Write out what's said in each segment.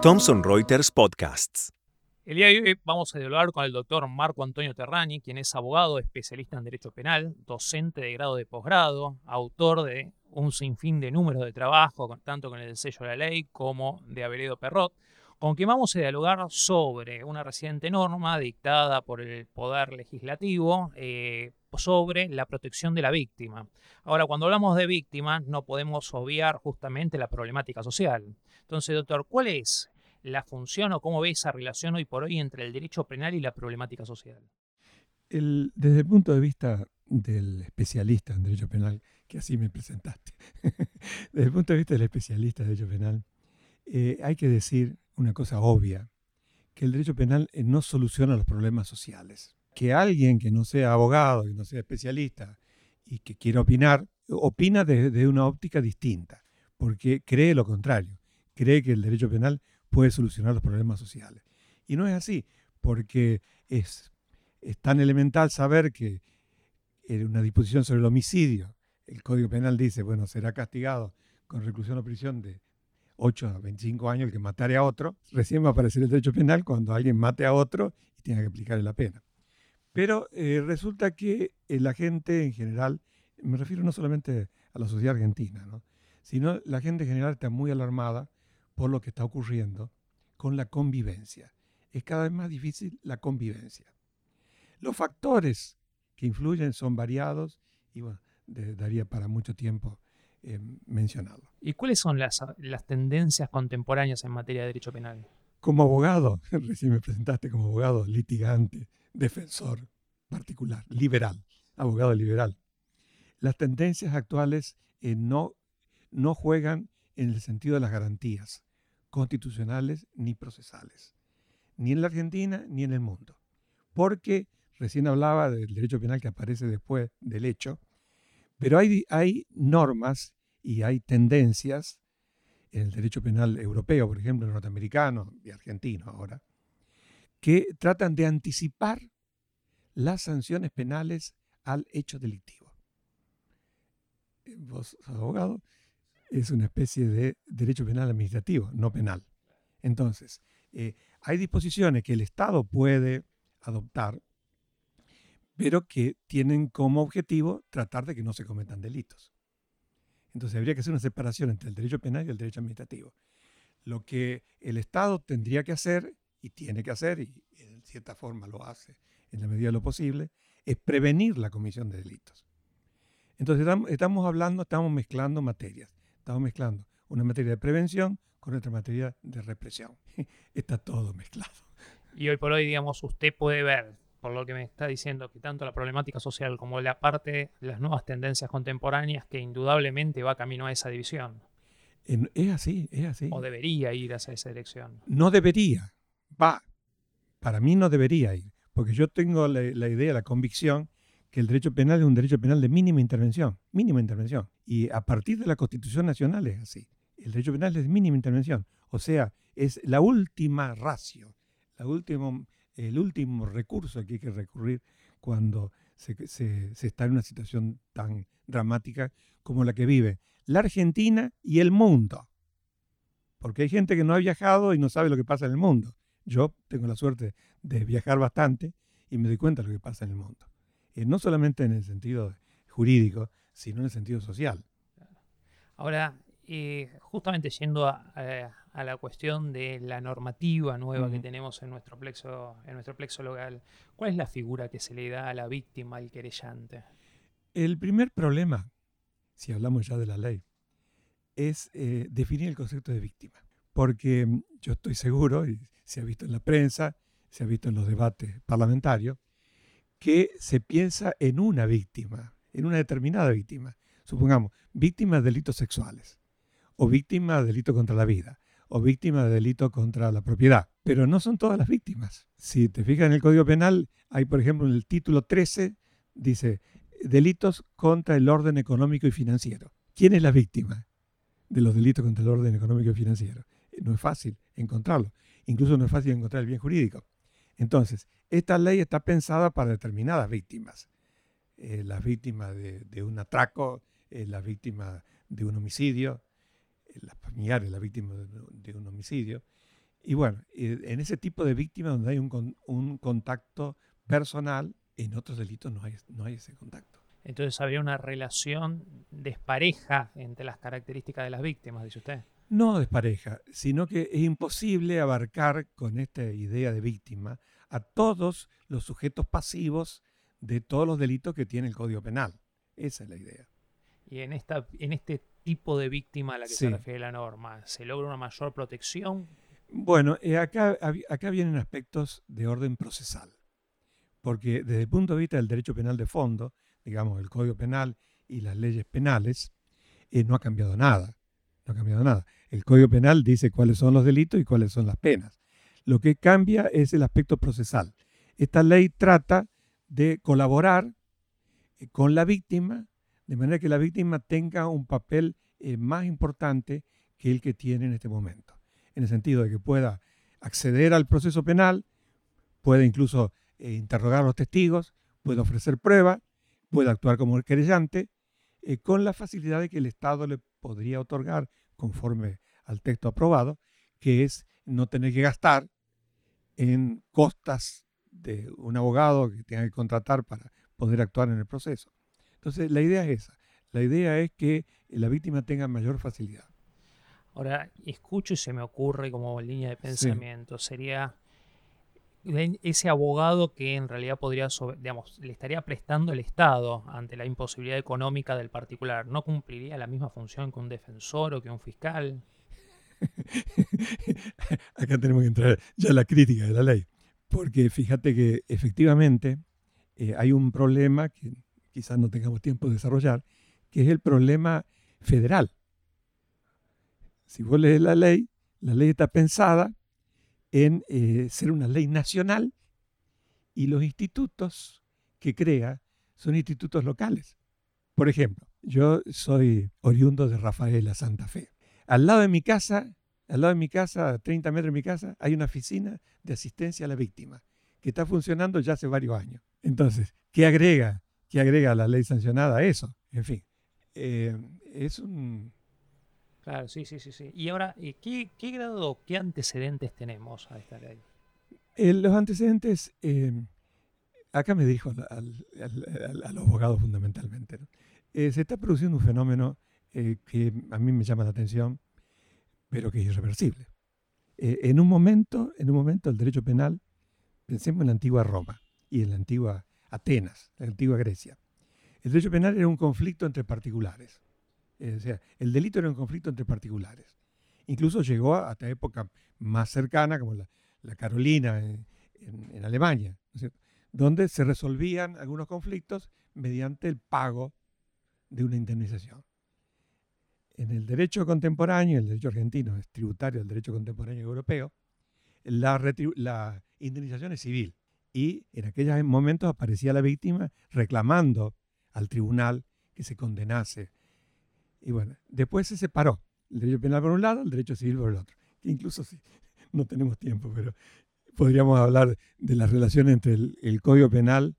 Thomson Reuters Podcasts. El día de hoy vamos a dialogar con el doctor Marco Antonio Terrani, quien es abogado, especialista en Derecho Penal, docente de grado de posgrado, autor de un sinfín de números de trabajo, tanto con el sello de la ley como de Aveledo Perrot, con quien vamos a dialogar sobre una reciente norma dictada por el Poder Legislativo eh, sobre la protección de la víctima. Ahora, cuando hablamos de víctima, no podemos obviar justamente la problemática social. Entonces, doctor, ¿cuál es la función o cómo ve esa relación hoy por hoy entre el derecho penal y la problemática social? desde el punto de vista del especialista en derecho penal, que así me presentaste, desde el punto de vista del especialista en derecho penal, eh, hay que decir una cosa obvia, que el derecho penal eh, no soluciona los problemas sociales. Que alguien que no sea abogado, que no sea especialista y que quiera opinar, opina desde una óptica distinta, porque cree lo contrario, cree que el derecho penal puede solucionar los problemas sociales. Y no es así, porque es, es tan elemental saber que en una disposición sobre el homicidio, el Código Penal dice, bueno, será castigado con reclusión o prisión de 8 a 25 años el que matare a otro. Recién va a aparecer el derecho penal cuando alguien mate a otro y tenga que aplicarle la pena. Pero eh, resulta que la gente en general, me refiero no solamente a la sociedad argentina, sino la gente en general está muy alarmada por lo que está ocurriendo con la convivencia. Es cada vez más difícil la convivencia. Los factores que influyen son variados y bueno, daría para mucho tiempo eh, mencionarlo. ¿Y cuáles son las, las tendencias contemporáneas en materia de derecho penal? Como abogado, recién me presentaste como abogado litigante, defensor particular, liberal, abogado liberal. Las tendencias actuales eh, no, no juegan en el sentido de las garantías constitucionales ni procesales, ni en la Argentina ni en el mundo. Porque recién hablaba del derecho penal que aparece después del hecho, pero hay, hay normas y hay tendencias en el derecho penal europeo, por ejemplo, norteamericano y argentino ahora, que tratan de anticipar las sanciones penales al hecho delictivo. Vos, abogado, es una especie de derecho penal administrativo, no penal. Entonces, eh, hay disposiciones que el Estado puede adoptar, pero que tienen como objetivo tratar de que no se cometan delitos. Entonces habría que hacer una separación entre el derecho penal y el derecho administrativo. Lo que el Estado tendría que hacer, y tiene que hacer, y en cierta forma lo hace en la medida de lo posible, es prevenir la comisión de delitos. Entonces estamos hablando, estamos mezclando materias. Estamos mezclando una materia de prevención con otra materia de represión. Está todo mezclado. Y hoy por hoy, digamos, usted puede ver, por lo que me está diciendo, que tanto la problemática social como la parte, las nuevas tendencias contemporáneas, que indudablemente va camino a esa división. Es así, es así. O debería ir hacia esa dirección. No debería, va. Para mí no debería ir, porque yo tengo la, la idea, la convicción que el derecho penal es un derecho penal de mínima intervención, mínima intervención. Y a partir de la Constitución Nacional es así. El derecho penal es de mínima intervención. O sea, es la última ratio, el último recurso que hay que recurrir cuando se, se está en una situación tan dramática como la que vive la Argentina y el mundo. Porque hay gente que no ha viajado y no sabe lo que pasa en el mundo. Yo tengo la suerte de viajar bastante y me doy cuenta de lo que pasa en el mundo. Eh, no solamente en el sentido jurídico, sino en el sentido social. Ahora, eh, justamente yendo a, la cuestión de la normativa nueva que tenemos en nuestro, plexo, en nuestro plexo legal, ¿cuál es la figura que se le da a la víctima, al querellante? El primer problema, si hablamos ya de la ley, es eh, definir el concepto de víctima. Porque mm, yo estoy seguro, y se ha visto en la prensa, se ha visto en los debates parlamentarios, que se piensa en una víctima, en una determinada víctima. Supongamos, víctima de delitos sexuales, o víctima de delito contra la vida, o víctima de delito contra la propiedad. Pero no son todas las víctimas. Si te fijas en el Código Penal, hay, por ejemplo, en el título 13, dice, delitos contra el orden económico y financiero. ¿Quién es la víctima de los delitos contra el orden económico y financiero? No es fácil encontrarlo. Incluso no es fácil encontrar el bien jurídico. Entonces, esta ley está pensada para determinadas víctimas. Eh, las víctimas de, un atraco, eh, las víctimas de un homicidio, las familiares de la víctima de, un homicidio. Y bueno, en ese tipo de víctimas donde hay un, un contacto personal, en otros delitos no hay, no hay ese contacto. Entonces habría una relación despareja entre las características de las víctimas, dice usted. No despareja, sino que es imposible abarcar con esta idea de víctima a todos los sujetos pasivos de todos los delitos que tiene el Código Penal. Esa es la idea. Y en, esta, en este tipo de víctima a la que se refiere la norma, ¿se logra una mayor protección? Bueno, eh, acá, acá vienen aspectos de orden procesal, porque desde el punto de vista del derecho penal de fondo, digamos, el Código Penal y las leyes penales, eh, no ha cambiado nada. No ha cambiado nada. El Código Penal dice cuáles son los delitos y cuáles son las penas. Lo que cambia es el aspecto procesal. Esta ley trata de colaborar eh, con la víctima, de manera que la víctima tenga un papel eh, más importante que el que tiene en este momento. En el sentido de que pueda acceder al proceso penal, puede incluso interrogar a los testigos, puede ofrecer pruebas puede actuar como querellante eh, con la facilidad de que el Estado le podría otorgar conforme al texto aprobado, que es no tener que gastar en costas de un abogado que tenga que contratar para poder actuar en el proceso. Entonces, la idea es esa. La idea es que la víctima tenga mayor facilidad. Ahora, escucho y se me ocurre como línea de pensamiento, sería ese abogado que en realidad podría, digamos, le estaría prestando el Estado ante la imposibilidad económica del particular, ¿no cumpliría la misma función que un defensor o que un fiscal? Acá tenemos que entrar ya en la crítica de la ley, porque fíjate que efectivamente eh, hay un problema que quizás no tengamos tiempo de desarrollar, que es el problema federal. Si vos lees la ley, la ley está pensada en eh, ser una ley nacional y los institutos que crea son institutos locales. Por ejemplo, yo soy oriundo de Rafaela, Santa Fe. Al lado de mi casa, al lado de mi casa, a 30 metros de mi casa, hay una oficina de asistencia a la víctima que está funcionando ya hace varios años. Entonces, ¿qué agrega? ¿Qué agrega la ley sancionada a eso? En fin, eh, es un Claro, sí, sí, sí. sí. Y ahora, eh, ¿qué, qué grado, qué antecedentes tenemos a esta ley? Eh, los antecedentes, eh, acá me dijo al, al, abogado fundamentalmente, se está produciendo un fenómeno que a mí me llama la atención, pero que es irreversible. en, un momento, en un momento el derecho penal, pensemos en la antigua Roma y en la antigua Atenas, la antigua Grecia. El derecho penal era un conflicto entre particulares sea, el delito era un conflicto entre particulares. Incluso llegó hasta época más cercana, como la, Carolina en, Alemania, donde se resolvían algunos conflictos mediante el pago de una indemnización. En el derecho contemporáneo, el derecho argentino es tributario del derecho contemporáneo europeo, la, la indemnización es civil. Y en aquellos momentos aparecía la víctima reclamando al tribunal que se condenase y bueno, después se separó el derecho penal por un lado, el derecho civil por el otro. incluso si no tenemos tiempo, pero podríamos hablar de la relación entre el, Código Penal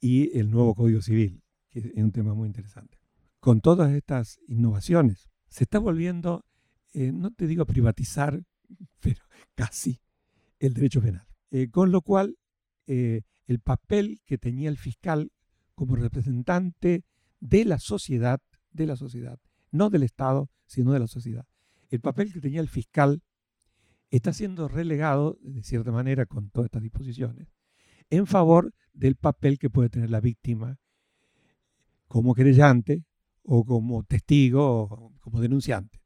y el nuevo Código Civil, que es un tema muy interesante. Con todas estas innovaciones, se está volviendo, eh, no te digo privatizar, pero casi el derecho penal. Eh, con lo cual, eh, el papel que tenía el fiscal como representante de la sociedad, de la sociedad, no del Estado, sino de la sociedad. El papel que tenía el fiscal está siendo relegado, de cierta manera, con todas estas disposiciones, en favor del papel que puede tener la víctima como querellante o como testigo o como denunciante.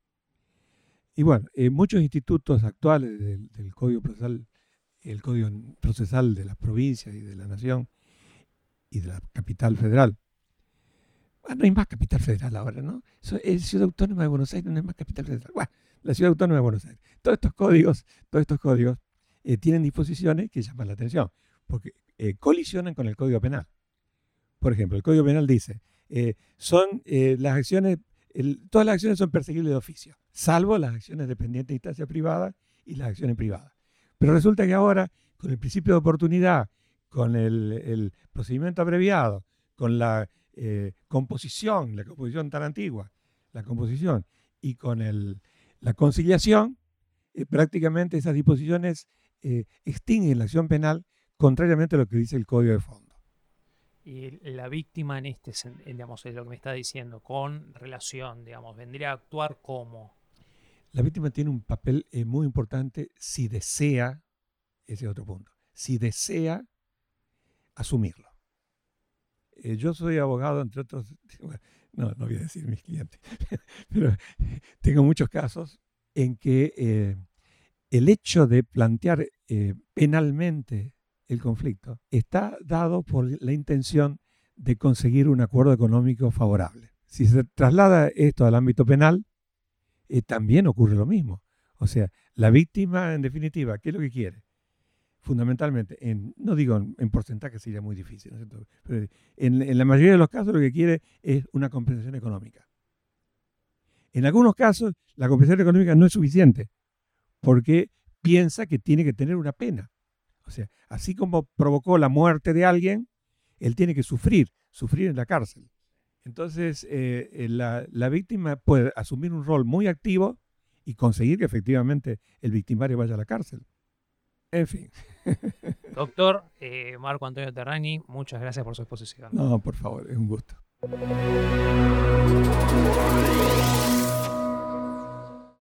Y bueno, en muchos institutos actuales del, Código Procesal, el Código Procesal de las provincias y de la nación y de la capital federal, Ah, no hay más capital federal ahora, ¿no? Es Ciudad Autónoma de Buenos Aires, no hay más capital federal. Bueno, la Ciudad Autónoma de Buenos Aires. Todos estos códigos, todos estos códigos eh, tienen disposiciones que llaman la atención, porque eh, colisionan con el Código Penal. Por ejemplo, el Código Penal dice, eh, son las acciones, todas las acciones son perseguibles de oficio, salvo las acciones dependientes de instancia privada y las acciones privadas. Pero resulta que ahora, con el principio de oportunidad, con el procedimiento abreviado, con la eh, composición, la composición tan antigua, la composición y con el, la conciliación, eh, prácticamente esas disposiciones eh, extinguen la acción penal contrariamente a lo que dice el Código de Fondo. Y la víctima en este, digamos, es lo que me está diciendo, con relación, digamos, vendría a actuar como. La víctima tiene un papel eh, muy importante si desea, ese es otro punto, si desea asumirlo. yo soy abogado, entre otros, no, no voy a decir mis clientes, pero tengo muchos casos en que eh, el hecho de plantear eh, penalmente el conflicto está dado por la intención de conseguir un acuerdo económico favorable. Si se traslada esto al ámbito penal, eh, también ocurre lo mismo. O sea, la víctima, en definitiva, ¿qué es lo que quiere? fundamentalmente, en, no digo en, porcentaje sería muy difícil, pero en, la mayoría de los casos lo que quiere es una compensación económica. En algunos casos la compensación económica no es suficiente porque piensa que tiene que tener una pena. O sea, así como provocó la muerte de alguien, él tiene que sufrir, sufrir en la cárcel. Entonces, eh, eh, la, la víctima puede asumir un rol muy activo y conseguir que efectivamente el victimario vaya a la cárcel. En fin. Doctor eh, Marco Antonio Terrani, muchas gracias por su exposición. No, por favor, es un gusto.